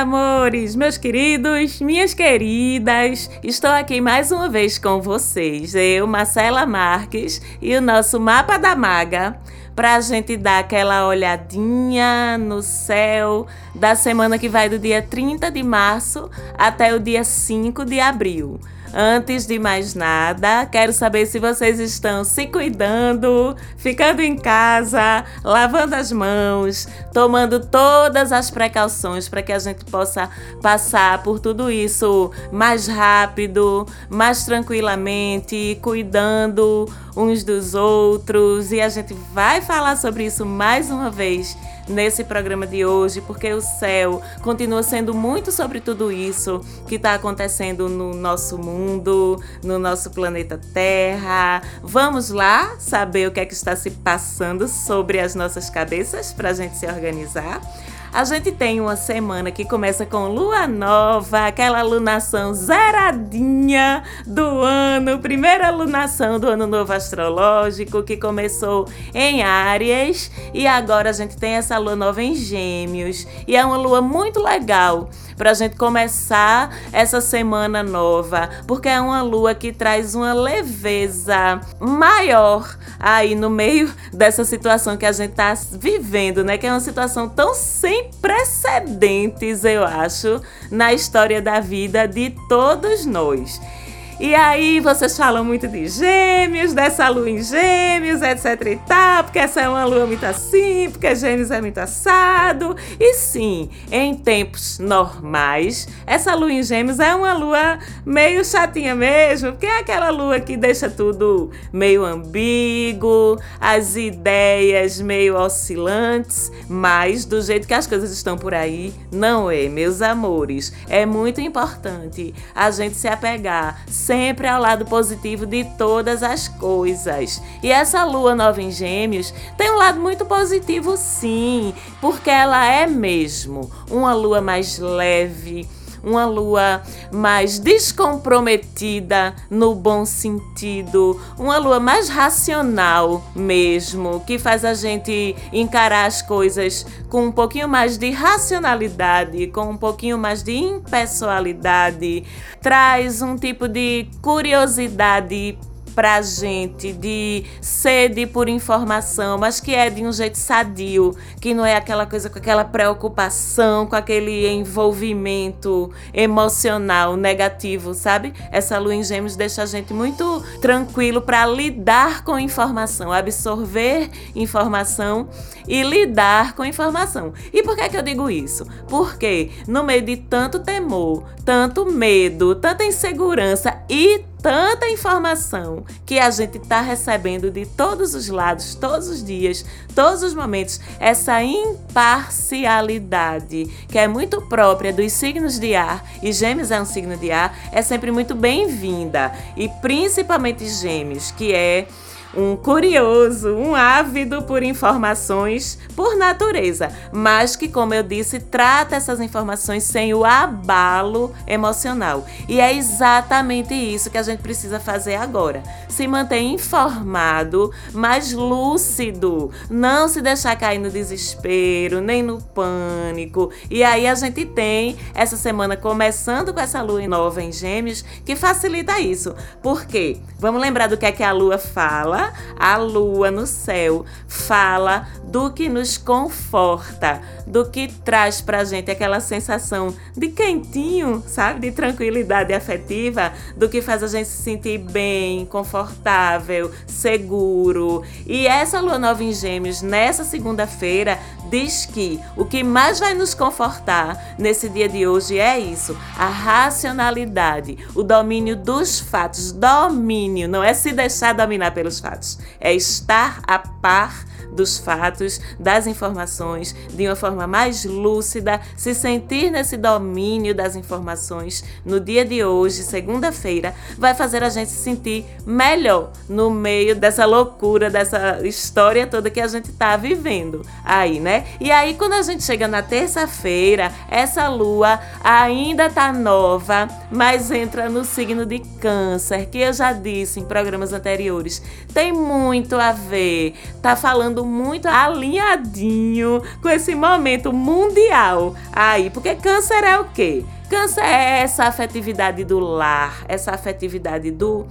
amores, meus queridos, minhas queridas. Estou aqui mais uma vez com vocês, eu, Marcela Marques, e o nosso Mapa da Maga, para a gente dar aquela olhadinha no céu da semana que vai do dia 30 de março até o dia 5 de abril. Antes de mais nada, quero saber se vocês estão se cuidando, ficando em casa, lavando as mãos, tomando todas as precauções para que a gente possa passar por tudo isso mais rápido, mais tranquilamente, cuidando uns dos outros. E a gente vai falar sobre isso mais uma vez nesse programa de hoje, porque o céu continua sendo muito sobre tudo isso que está acontecendo no nosso mundo, no nosso planeta Terra. Vamos lá saber o que é que está se passando sobre as nossas cabeças para a gente se organizar. A gente tem uma semana que começa com lua nova, aquela lunação zeradinha do ano, primeira lunação do ano novo astrológico que começou em Áries e agora a gente tem essa lua nova em Gêmeos e é uma lua muito legal para a gente começar essa semana nova, porque é uma lua que traz uma leveza maior aí no meio dessa situação que a gente está vivendo, né? Que é uma situação tão sem precedentes, eu acho, na história da vida de todos nós. E aí vocês falam muito de gêmeos, dessa lua em gêmeos, etc e tal, porque essa é uma lua muito assim, porque gêmeos é muito assado. E sim, em tempos normais, essa lua em gêmeos é uma lua meio chatinha mesmo, porque é aquela lua que deixa tudo meio ambíguo, as ideias meio oscilantes, mas do jeito que as coisas estão por aí, não é, meus amores. É muito importante a gente se apegar sempre ao lado positivo de todas as coisas. E essa lua nova em Gêmeos tem um lado muito positivo, sim, porque ela é mesmo uma lua mais leve uma lua mais descomprometida no bom sentido, uma lua mais racional mesmo, que faz a gente encarar as coisas com um pouquinho mais de racionalidade, com um pouquinho mais de impessoalidade, traz um tipo de curiosidade pra gente de sede por informação, mas que é de um jeito sadio, que não é aquela coisa com aquela preocupação, com aquele envolvimento emocional negativo, sabe? Essa lua em Gêmeos deixa a gente muito tranquilo para lidar com informação, absorver informação e lidar com informação. E por que, é que eu digo isso? Porque no meio de tanto temor, tanto medo, tanta insegurança e tanta informação que a gente está recebendo de todos os lados, todos os dias, todos os momentos, essa imparcialidade que é muito própria dos signos de ar, e Gêmeos é um signo de ar, é sempre muito bem-vinda, e principalmente Gêmeos, que é um curioso, um ávido por informações por natureza, mas que, como eu disse, trata essas informações sem o abalo emocional. E é exatamente isso que a gente precisa fazer agora: se manter informado, mas lúcido, não se deixar cair no desespero, nem no pânico. E aí a gente tem essa semana começando com essa lua nova em Gêmeos que facilita isso. Por quê? Vamos lembrar do que é que a lua fala a lua no céu fala do que nos conforta, do que traz pra gente aquela sensação de quentinho, sabe? De tranquilidade afetiva, do que faz a gente se sentir bem, confortável, seguro. E essa lua nova em Gêmeos, nessa segunda-feira, diz que o que mais vai nos confortar nesse dia de hoje é isso: a racionalidade, o domínio dos fatos. Domínio não é se deixar dominar pelos fatos, é estar a par dos fatos, das informações, de uma forma mais lúcida, se sentir nesse domínio das informações no dia de hoje, segunda-feira, vai fazer a gente se sentir melhor no meio dessa loucura, dessa história toda que a gente está vivendo aí, né? E aí, quando a gente chega na terça-feira, essa lua ainda tá nova, mas entra no signo de Câncer, que eu já disse em programas anteriores. Tem muito a ver, tá falando muito alinhadinho com esse momento mundial aí, porque câncer é o quê? Câncer é essa afetividade do lar, essa afetividade do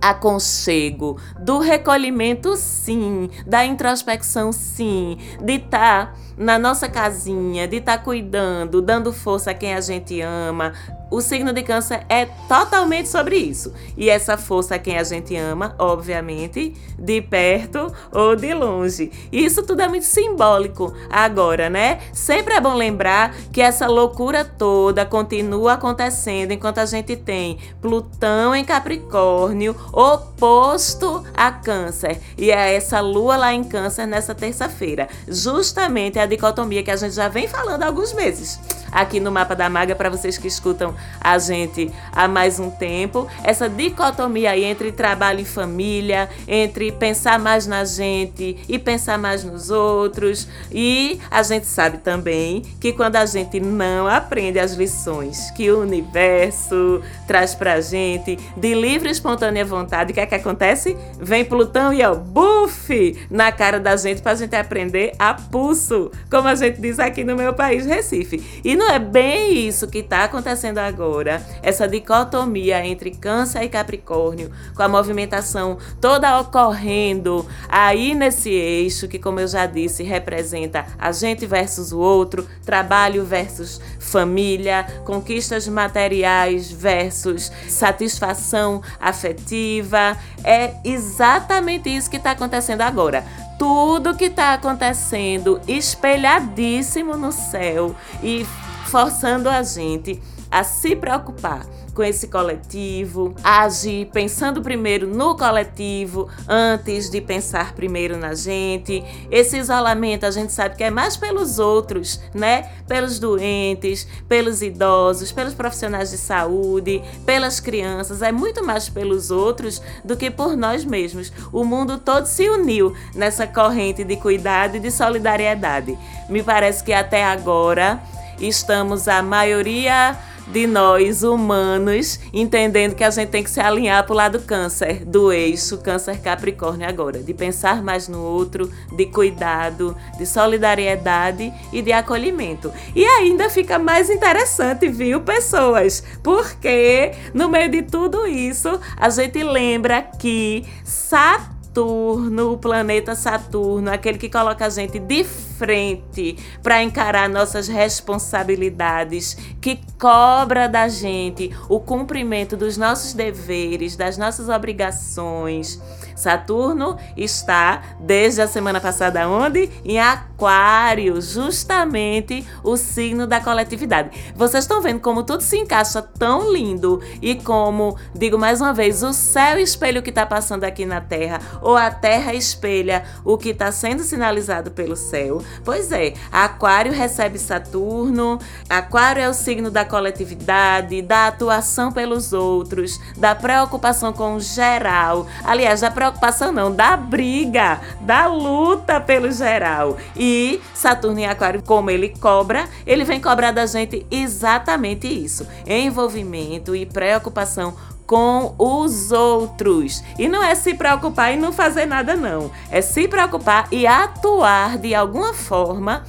aconchego, do recolhimento, sim, da introspecção, sim, de estar tá na nossa casinha, de estar tá cuidando, dando força a quem a gente ama, o signo de Câncer é totalmente sobre isso. E essa força a quem a gente ama, obviamente, de perto ou de longe. E isso tudo é muito simbólico agora, né? Sempre é bom lembrar que essa loucura toda continua acontecendo enquanto a gente tem Plutão em Capricórnio oposto a Câncer. E é essa lua lá em Câncer nessa terça-feira. Justamente a dicotomia que a gente já vem falando há alguns meses aqui no Mapa da Maga para vocês que escutam a gente há mais um tempo. Essa dicotomia aí entre trabalho e família, entre pensar mais na gente e pensar mais nos outros. E a gente sabe também que quando a gente não aprende as lições que o universo traz pra gente de livre e espontânea vontade, o que é que acontece? Vem Plutão e o buff na cara da gente pra gente aprender a pulso, como a gente diz aqui no meu país, Recife. E não é bem isso que está acontecendo agora, essa dicotomia entre Câncer e Capricórnio, com a movimentação toda ocorrendo aí nesse eixo que, como eu já disse, representa a gente versus o outro, trabalho versus família, conquistas materiais versus satisfação afetiva. É exatamente isso que está acontecendo agora tudo que está acontecendo espelhadíssimo no céu e forçando a gente a se preocupar com esse coletivo, agir pensando primeiro no coletivo antes de pensar primeiro na gente. Esse isolamento a gente sabe que é mais pelos outros, né? Pelos doentes, pelos idosos, pelos profissionais de saúde, pelas crianças, é muito mais pelos outros do que por nós mesmos. O mundo todo se uniu nessa corrente de cuidado e de solidariedade. Me parece que até agora estamos a maioria de nós humanos entendendo que a gente tem que se alinhar para o lado câncer, do eixo câncer capricórnio agora, de pensar mais no outro, de cuidado, de solidariedade e de acolhimento. E ainda fica mais interessante, viu, pessoas? Porque no meio de tudo isso, a gente lembra que Saturno o planeta Saturno, aquele que coloca a gente de frente para encarar nossas responsabilidades, que cobra da gente o cumprimento dos nossos deveres, das nossas obrigações. Saturno está desde a semana passada onde? Em Aquário, justamente o signo da coletividade. Vocês estão vendo como tudo se encaixa tão lindo e como, digo mais uma vez, o céu espelha o que está passando aqui na Terra ou a Terra espelha o que está sendo sinalizado pelo céu. Pois é, Aquário recebe Saturno, Aquário é o signo da coletividade, da atuação pelos outros, da preocupação com o geral. Aliás, da preocupação não, da briga, da luta pelo geral. E Saturno em Aquário, como ele cobra, ele vem cobrar da gente exatamente isso: envolvimento e preocupação com os outros. E não é se preocupar e não fazer nada, não. É se preocupar e atuar de alguma forma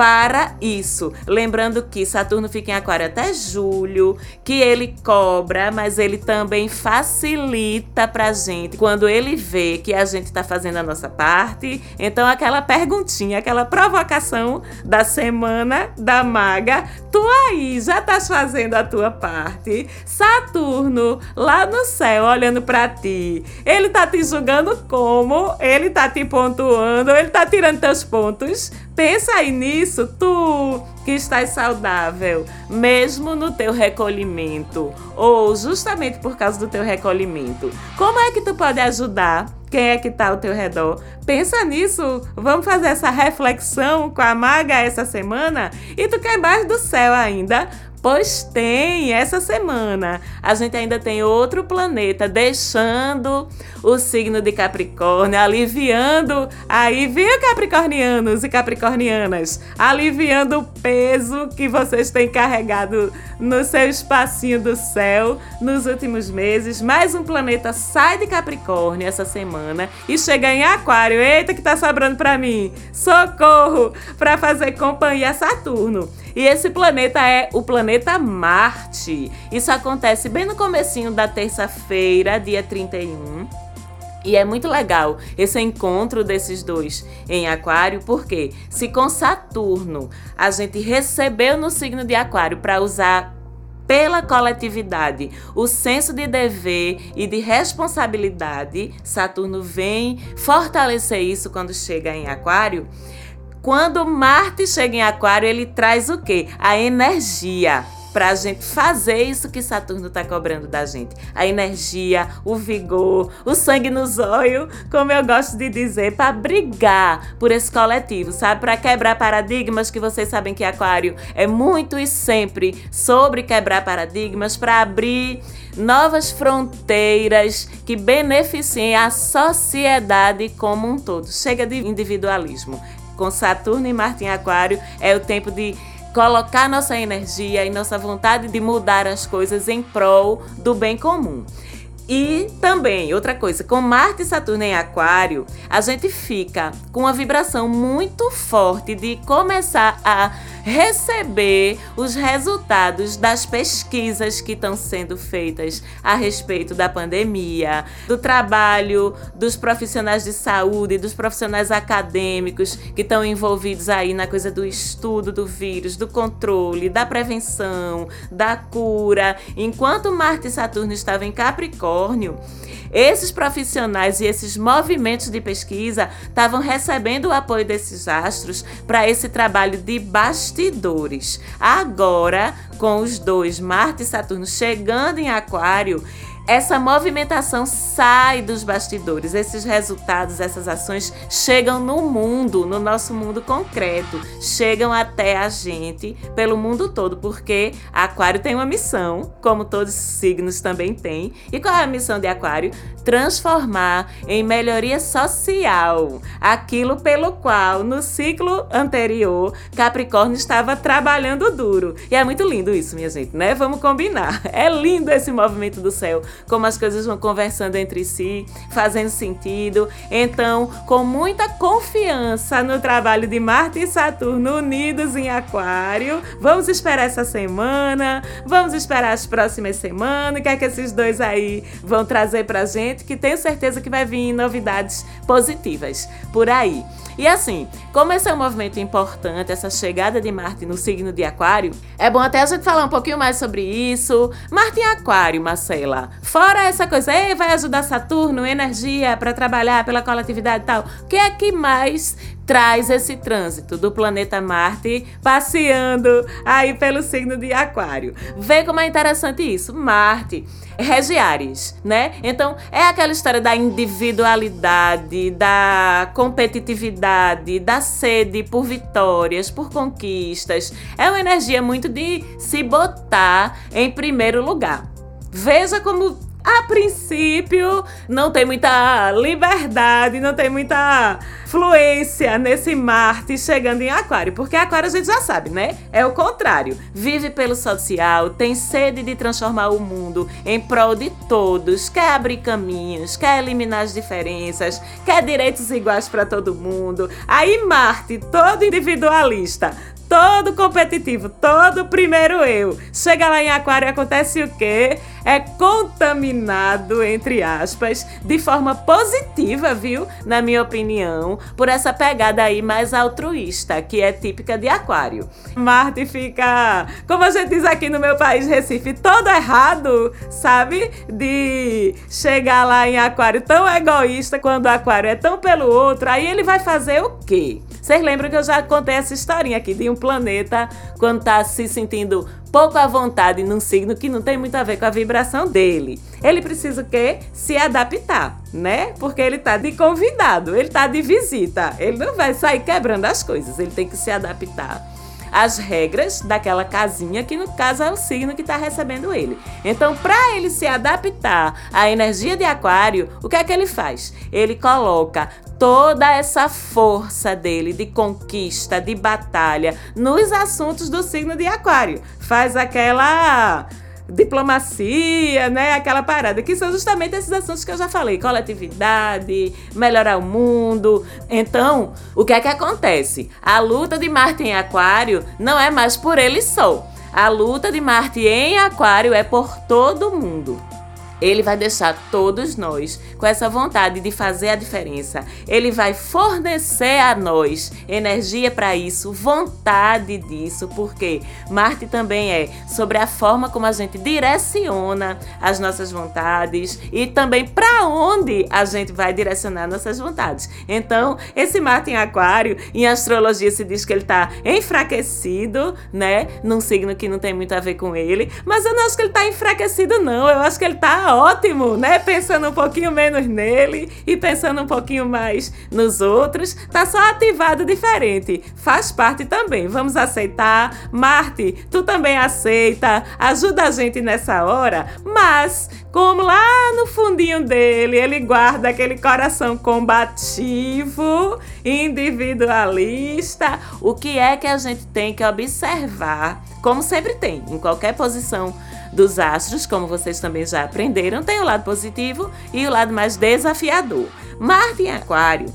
para isso. Lembrando que Saturno fica em Aquário até julho, que ele cobra, mas ele também facilita pra gente quando ele vê que a gente tá fazendo a nossa parte. Então, aquela perguntinha, aquela provocação da semana da maga, tu aí já tá fazendo a tua parte. Saturno lá no céu olhando para ti. Ele tá te julgando como? Ele tá te pontuando, ele tá tirando teus pontos Pensa aí nisso, tu que estás saudável, mesmo no teu recolhimento, ou justamente por causa do teu recolhimento. Como é que tu pode ajudar quem é que está ao teu redor? Pensa nisso. Vamos fazer essa reflexão com a maga essa semana? E tu quer mais do céu ainda? Pois tem, essa semana a gente ainda tem outro planeta deixando o signo de Capricórnio, aliviando aí, viu, Capricornianos e Capricornianas, aliviando o peso que vocês têm carregado no seu espacinho do céu nos últimos meses. Mais um planeta sai de Capricórnio essa semana e chega em Aquário. Eita, que tá sobrando para mim! Socorro! Para fazer companhia a Saturno. E esse planeta é o planeta Marte. Isso acontece bem no comecinho da terça-feira, dia 31. E é muito legal esse encontro desses dois em Aquário, porque se com Saturno a gente recebeu no signo de Aquário para usar pela coletividade o senso de dever e de responsabilidade, Saturno vem fortalecer isso quando chega em Aquário. Quando Marte chega em Aquário, ele traz o quê? A energia para a gente fazer isso que Saturno está cobrando da gente. A energia, o vigor, o sangue nos olhos, como eu gosto de dizer, para brigar por esse coletivo, sabe? Para quebrar paradigmas que vocês sabem que Aquário é muito e sempre sobre quebrar paradigmas, para abrir novas fronteiras que beneficiem a sociedade como um todo. Chega de individualismo. Com Saturno e Marte em Aquário é o tempo de colocar nossa energia e nossa vontade de mudar as coisas em prol do bem comum. E também, outra coisa, com Marte e Saturno em Aquário, a gente fica com uma vibração muito forte de começar a receber os resultados das pesquisas que estão sendo feitas a respeito da pandemia, do trabalho dos profissionais de saúde, dos profissionais acadêmicos que estão envolvidos aí na coisa do estudo do vírus, do controle, da prevenção, da cura. Enquanto Marte e Saturno estavam em Capricórnio, esses profissionais e esses movimentos de pesquisa estavam recebendo o apoio desses astros para esse trabalho de bastidores. Agora, com os dois, Marte e Saturno, chegando em Aquário, essa movimentação sai dos bastidores, esses resultados, essas ações chegam no mundo, no nosso mundo concreto, chegam até a gente pelo mundo todo, porque Aquário tem uma missão, como todos os signos também têm. E qual é a missão de Aquário? Transformar em melhoria social aquilo pelo qual no ciclo anterior Capricórnio estava trabalhando duro. E é muito lindo isso, minha gente, né? Vamos combinar. É lindo esse movimento do céu como as coisas vão conversando entre si, fazendo sentido. Então, com muita confiança no trabalho de Marte e Saturno unidos em Aquário, vamos esperar essa semana, vamos esperar as próximas semanas, o que é que esses dois aí vão trazer pra gente, que tenho certeza que vai vir novidades positivas por aí. E assim, como esse é um movimento importante, essa chegada de Marte no signo de Aquário, é bom até a gente falar um pouquinho mais sobre isso. Marte em Aquário, Marcela. Fora essa coisa, Ei, vai ajudar Saturno, energia para trabalhar pela coletividade e tal. O que é que mais traz esse trânsito do planeta Marte passeando aí pelo signo de Aquário. Vê como é interessante isso. Marte rege Ares, né? Então é aquela história da individualidade, da competitividade, da sede por vitórias, por conquistas. É uma energia muito de se botar em primeiro lugar. Veja como a princípio, não tem muita liberdade, não tem muita fluência nesse Marte chegando em Aquário, porque Aquário a gente já sabe, né? É o contrário. Vive pelo social, tem sede de transformar o mundo em prol de todos, quer abrir caminhos, quer eliminar as diferenças, quer direitos iguais para todo mundo. Aí Marte, todo individualista, todo competitivo, todo primeiro eu. Chega lá em Aquário e acontece o quê? É contaminado, entre aspas, de forma positiva, viu? Na minha opinião, por essa pegada aí mais altruísta, que é típica de Aquário. Marte fica, como a gente diz aqui no meu país, Recife, todo errado, sabe? De chegar lá em Aquário tão egoísta quando Aquário é tão pelo outro, aí ele vai fazer o quê? Vocês lembram que eu já contei essa historinha aqui de um planeta quando tá se sentindo pouco à vontade num signo que não tem muito a ver com a vibração dele. Ele precisa o quê? Se adaptar, né? Porque ele tá de convidado, ele tá de visita. Ele não vai sair quebrando as coisas, ele tem que se adaptar as regras daquela casinha, que no caso é o signo que está recebendo ele. Então, para ele se adaptar à energia de Aquário, o que é que ele faz? Ele coloca toda essa força dele de conquista, de batalha nos assuntos do signo de Aquário. Faz aquela diplomacia, né? Aquela parada, que são justamente esses assuntos que eu já falei: coletividade, melhorar o mundo. Então, o que é que acontece? A luta de Marte em Aquário não é mais por ele só. A luta de Marte em Aquário é por todo mundo. Ele vai deixar todos nós com essa vontade de fazer a diferença. Ele vai fornecer a nós energia para isso, vontade disso, porque Marte também é sobre a forma como a gente direciona as nossas vontades e também para onde a gente vai direcionar nossas vontades. Então, esse Marte em Aquário, em astrologia se diz que ele está enfraquecido, né? Num signo que não tem muito a ver com ele, mas eu não acho que ele está enfraquecido não. Eu acho que ele está ótimo, né? Pensando um pouquinho menos nele e pensando um pouquinho mais nos outros. Tá só ativado diferente. Faz parte também. Vamos aceitar. Marte, tu também aceita. Ajuda a gente nessa hora. Mas, como lá no fundinho dele, ele guarda aquele coração combativo, individualista, o que é que a gente tem que observar? Como sempre tem, em qualquer posição dos astros, como vocês também já aprenderam, tem o lado positivo e o lado mais desafiador. Marte em Aquário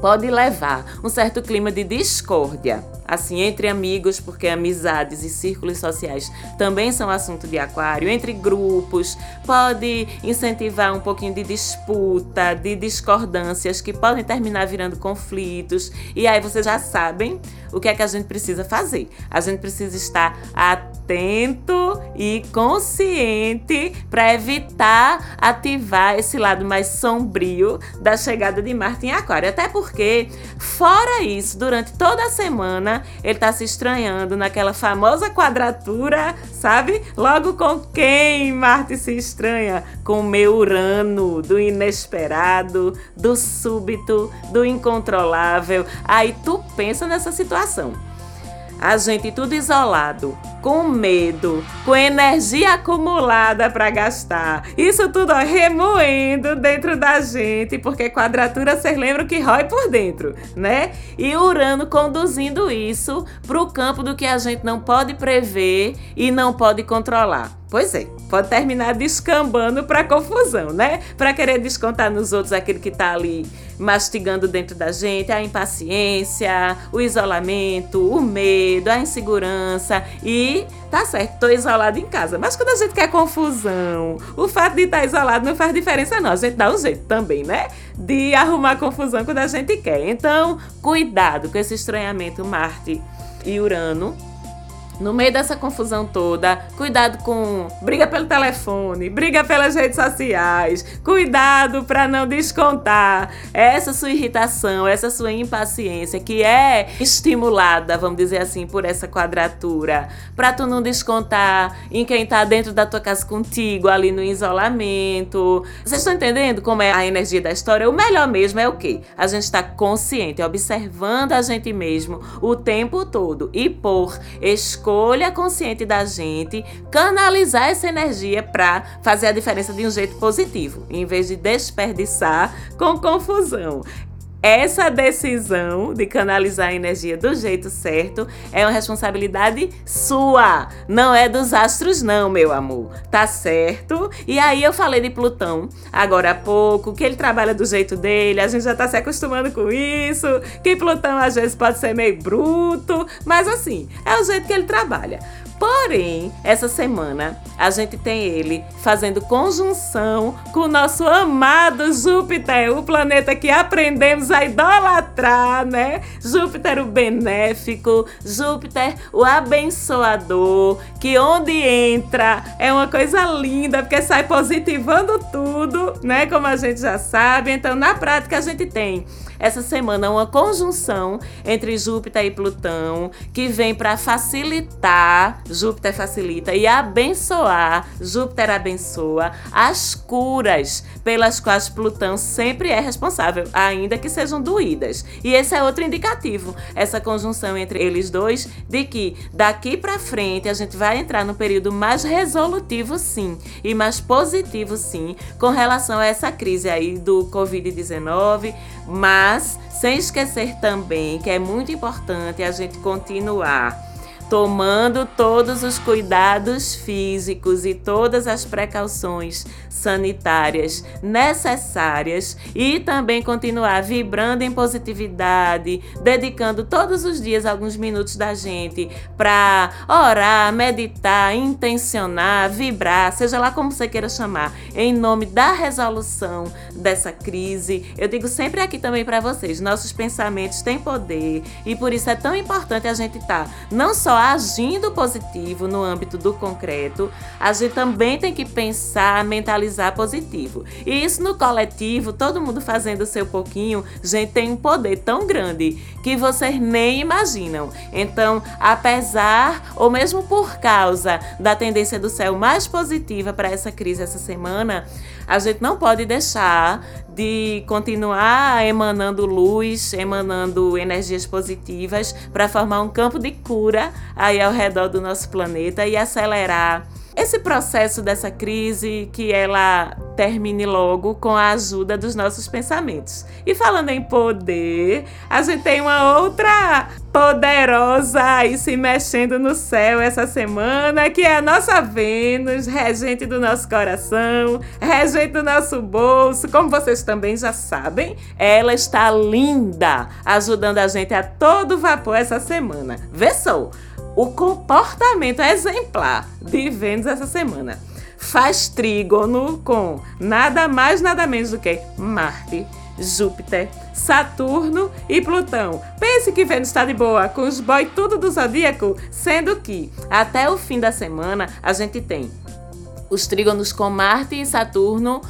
pode levar um certo clima de discórdia, assim, entre amigos, porque amizades e círculos sociais também são assunto de aquário, entre grupos, pode incentivar um pouquinho de disputa, de discordâncias que podem terminar virando conflitos. E aí vocês já sabem o que é que a gente precisa fazer. A gente precisa estar atento e consciente para evitar ativar esse lado mais sombrio da chegada de Marte em Aquário. Até porque, fora isso, durante toda a semana ele está se estranhando naquela famosa quadratura, sabe? Logo com quem Marte se estranha? Com meu Urano, do inesperado, do súbito, do incontrolável. Aí tu pensa nessa situação a gente tudo isolado, com medo, com energia acumulada para gastar. Isso tudo ó, remoendo dentro da gente, porque quadratura vocês lembram que rói por dentro, né? E Urano conduzindo isso para o campo do que a gente não pode prever e não pode controlar. Pois é, pode terminar descambando para confusão, né? Para querer descontar nos outros aquilo que está ali mastigando dentro da gente, a impaciência, o isolamento, o medo, a insegurança e tá certo, tô isolado em casa. Mas quando a gente quer confusão, o fato de estar tá isolado não faz diferença não. A gente dá um jeito também, né? De arrumar confusão quando a gente quer. Então, cuidado com esse estranhamento Marte e Urano no meio dessa confusão toda, cuidado com briga pelo telefone, briga pelas redes sociais, cuidado para não descontar essa sua irritação, essa sua impaciência que é estimulada, vamos dizer assim, por essa quadratura, para tu não descontar em quem tá dentro da tua casa contigo, ali no isolamento. Vocês estão entendendo como é a energia da história? O melhor mesmo é o quê? A gente está consciente, observando a gente mesmo o tempo todo e por escolha escolha consciente da gente canalizar essa energia para fazer a diferença de um jeito positivo, em vez de desperdiçar com confusão. Essa decisão de canalizar a energia do jeito certo é uma responsabilidade sua, não é dos astros não, meu amor. Tá certo? E aí eu falei de Plutão agora há pouco, que ele trabalha do jeito dele, a gente já tá se acostumando com isso, que Plutão às vezes pode ser meio bruto, mas assim, é o jeito que ele trabalha. Porém, essa semana a gente tem ele fazendo conjunção com o nosso amado Júpiter, o planeta que aprendemos a idolatrar, né? Júpiter o benéfico, Júpiter o abençoador, que onde entra é uma coisa linda, porque sai positivando tudo, né? Como a gente já sabe. Então, na prática, a gente tem essa semana uma conjunção entre Júpiter e Plutão que vem para facilitar, Júpiter facilita e abençoar, Júpiter abençoa as curas pelas quais Plutão sempre é responsável, ainda que sejam doídas. E esse é outro indicativo, essa conjunção entre eles dois, de que daqui para frente a gente vai entrar no período mais resolutivo, sim, e mais positivo, sim, com relação a essa crise aí do Covid-19, mas sem esquecer também que é muito importante a gente continuar tomando todos os cuidados físicos e todas as precauções sanitárias necessárias e também continuar vibrando em positividade, dedicando todos os dias alguns minutos da gente para orar, meditar, intencionar, vibrar, seja lá como você queira chamar, em nome da resolução dessa crise. Eu digo sempre aqui também para vocês, nossos pensamentos têm poder e por isso é tão importante a gente estar tá não só agindo positivo no âmbito do concreto, a gente também tem que pensar, mentalizar positivo. E isso no coletivo, todo mundo fazendo o seu pouquinho, gente, tem um poder tão grande que vocês nem imaginam. Então, apesar ou mesmo por causa da tendência do céu mais positiva para essa crise essa semana, a gente não pode deixar de continuar emanando luz, emanando energias positivas para formar um campo de cura aí ao redor do nosso planeta e acelerar esse processo dessa crise que ela termine logo com a ajuda dos nossos pensamentos. E falando em poder, a gente tem uma outra poderosa aí se mexendo no céu essa semana, que é a nossa Vênus, regente do nosso coração, regente do nosso bolso. Como vocês também já sabem, ela está linda, ajudando a gente a todo vapor essa semana. Vê só, o comportamento exemplar de Vênus essa semana faz trígono com nada mais, nada menos do que Marte, Júpiter, Saturno e Plutão. Pense que Vênus está de boa, com os boy tudo do zodíaco, sendo que até o fim da semana a gente tem os trígonos com Marte e Saturno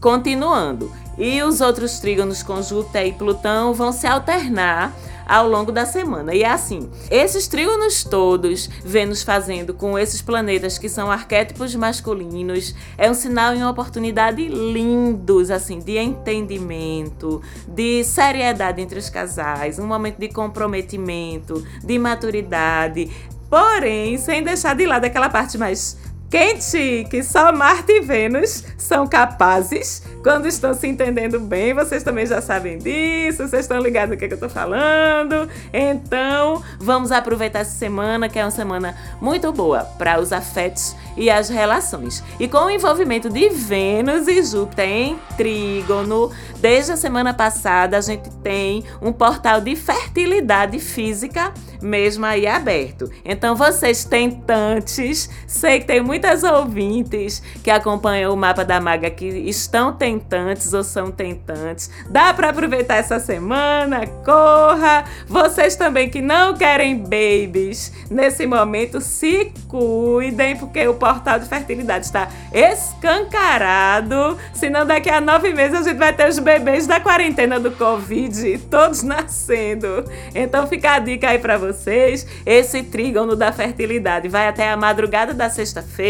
continuando. E os outros trígonos com Júpiter e Plutão vão se alternar ao longo da semana. E é assim, esses trígonos todos, Vênus fazendo com esses planetas que são arquétipos masculinos, é um sinal e uma oportunidade lindos, assim, de entendimento, de seriedade entre os casais, um momento de comprometimento, de maturidade, porém, sem deixar de lado aquela parte mais quente que só Marte e Vênus são capazes quando estão se entendendo bem. Vocês também já sabem disso, vocês estão ligados no que, é que eu tô falando. Então, vamos aproveitar essa semana, que é uma semana muito boa para os afetos e as relações. E com o envolvimento de Vênus e Júpiter em trígono, desde a semana passada a gente tem um portal de fertilidade física mesmo aí aberto. Então, vocês tentantes, sei que tem muitas ouvintes que acompanham o mapa da maga que estão tentantes ou são tentantes. Dá para aproveitar essa semana, corra. Vocês também que não querem babies, nesse momento se cuidem, porque o portal de fertilidade está escancarado. Senão, daqui a nove meses a gente vai ter os bebês da quarentena do Covid, todos nascendo. Então, fica a dica aí para vocês. Esse trígono da fertilidade vai até a madrugada da sexta-feira.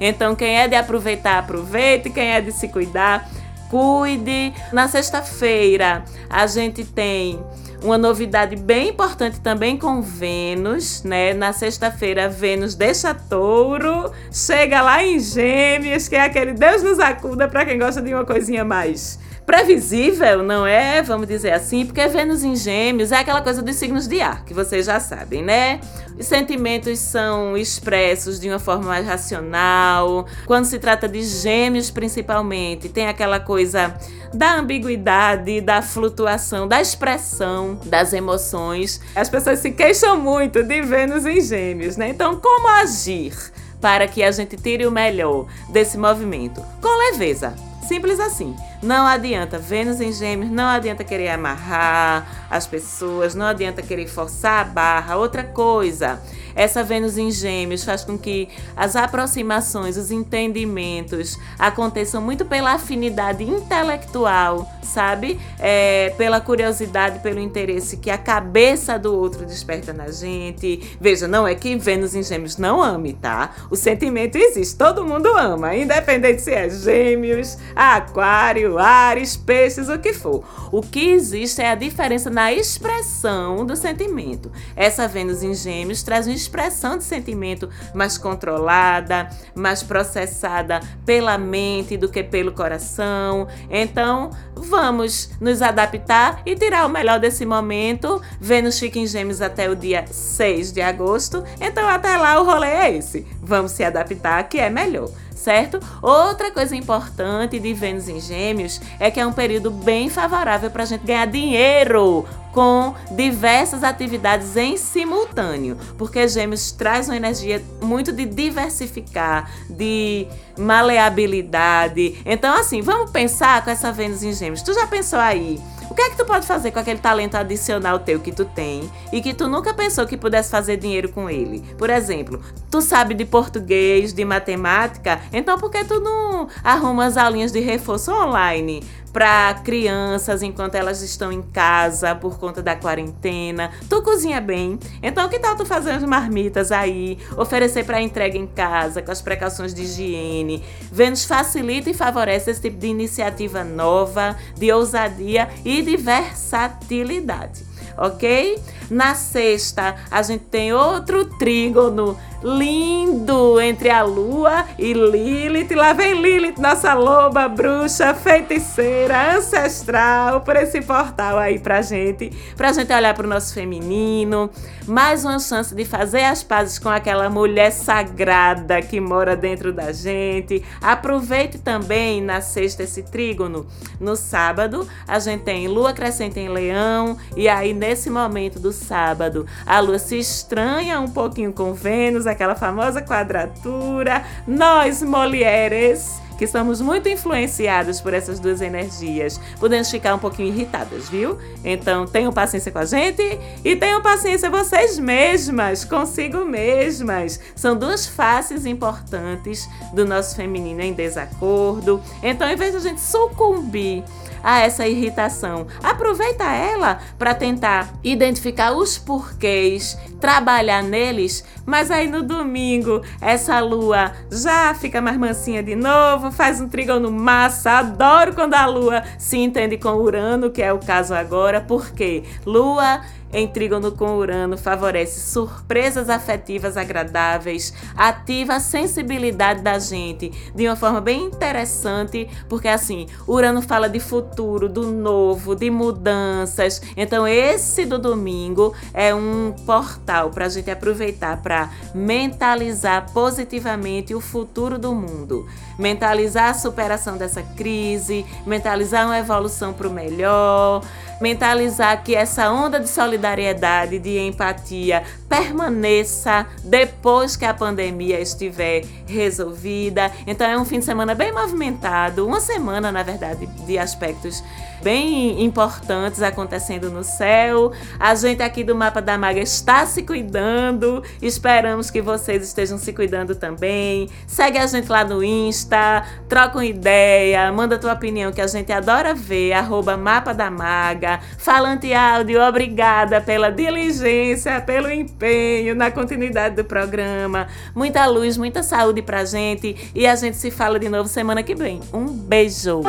Então, quem é de aproveitar, aproveite. Quem é de se cuidar, cuide. Na sexta-feira, a gente tem uma novidade bem importante também com Vênus, né? Na sexta-feira, Vênus deixa touro, chega lá em Gêmeos, que é aquele Deus nos acuda para quem gosta de uma coisinha mais previsível, não é? Vamos dizer assim, porque Vênus em Gêmeos é aquela coisa dos signos de ar, que vocês já sabem, né? Os sentimentos são expressos de uma forma mais racional. Quando se trata de Gêmeos, principalmente, tem aquela coisa da ambiguidade, da flutuação, da expressão das emoções. As pessoas se queixam muito de Vênus em Gêmeos, né? Então, como agir para que a gente tire o melhor desse movimento? Com leveza Simples assim. Não adianta. Vênus em Gêmeos, não adianta querer amarrar as pessoas, não adianta querer forçar a barra. Outra coisa, essa Vênus em Gêmeos faz com que as aproximações, os entendimentos aconteçam muito pela afinidade intelectual, sabe? É, pela curiosidade, pelo interesse que a cabeça do outro desperta na gente. Veja, não é que Vênus em Gêmeos não ame, tá? O sentimento existe, todo mundo ama, independente se é Gêmeos, Aquário Ares, Peixes, o que for. O que existe é a diferença na expressão do sentimento. Essa Vênus em Gêmeos traz uma expressão de sentimento mais controlada, mais processada pela mente do que pelo coração. Então, vamos nos adaptar e tirar o melhor desse momento. Vênus fica em Gêmeos até o dia 6 de agosto. Então, até lá o rolê é esse. Vamos se adaptar, que é melhor certo? Outra coisa importante de Vênus em Gêmeos é que é um período bem favorável para a gente ganhar dinheiro com diversas atividades em simultâneo, porque Gêmeos traz uma energia muito de diversificar, de maleabilidade. Então, assim, vamos pensar com essa Vênus em Gêmeos. Tu já pensou aí? O que é que tu pode fazer com aquele talento adicional teu que tu tem e que tu nunca pensou que pudesse fazer dinheiro com ele? Por exemplo, tu sabe de português, de matemática, então por que tu não arruma as aulinhas de reforço online? Para crianças enquanto elas estão em casa por conta da quarentena. Tu cozinha bem, então que tal tu fazer as marmitas aí, oferecer para entrega em casa com as precauções de higiene? Vênus facilita e favorece esse tipo de iniciativa nova, de ousadia e de versatilidade ok? Na sexta, a gente tem outro trígono lindo entre a Lua e Lilith. Lá vem Lilith, nossa loba, bruxa, feiticeira, ancestral, por esse portal aí pra gente, pra gente olhar pro nosso feminino. Mais uma chance de fazer as pazes com aquela mulher sagrada que mora dentro da gente. Aproveite também na sexta esse trígono. No sábado, a gente tem Lua crescente em Leão, e aí nesse momento do sábado, a Lua se estranha um pouquinho com Vênus, aquela famosa quadratura. Nós, mulheres, que somos muito influenciadas por essas duas energias, podemos ficar um pouquinho irritadas, viu? Então tenham paciência com a gente e tenham paciência vocês mesmas, consigo mesmas. São duas faces importantes do nosso feminino em desacordo. Então, em vez de a gente sucumbir a essa irritação. Aproveita ela para tentar identificar os porquês, trabalhar neles, mas aí no domingo essa lua já fica mais mansinha de novo, faz um trígono massa. Adoro quando a lua se entende com Urano, que é o caso agora, porque lua em trígono com Urano favorece surpresas afetivas agradáveis, ativa a sensibilidade da gente de uma forma bem interessante, porque assim, Urano fala de futuro, do novo, de mudanças. Então, esse do domingo é um portal para a gente aproveitar para mentalizar positivamente o futuro do mundo, mentalizar a superação dessa crise, mentalizar uma evolução para o melhor mentalizar que essa onda de solidariedade, de empatia permaneça depois que a pandemia estiver resolvida. Então é um fim de semana bem movimentado, uma semana, na verdade, de aspectos bem importantes acontecendo no céu. A gente aqui do Mapa da Maga está se cuidando. Esperamos que vocês estejam se cuidando também. Segue a gente lá no Insta, troca uma ideia, manda tua opinião que a gente adora ver. Arroba Mapa da Maga. Falante áudio, obrigada pela diligência, pelo empenho na continuidade do programa. Muita luz, muita saúde pra gente. E a gente se fala de novo semana que vem. Um beijo!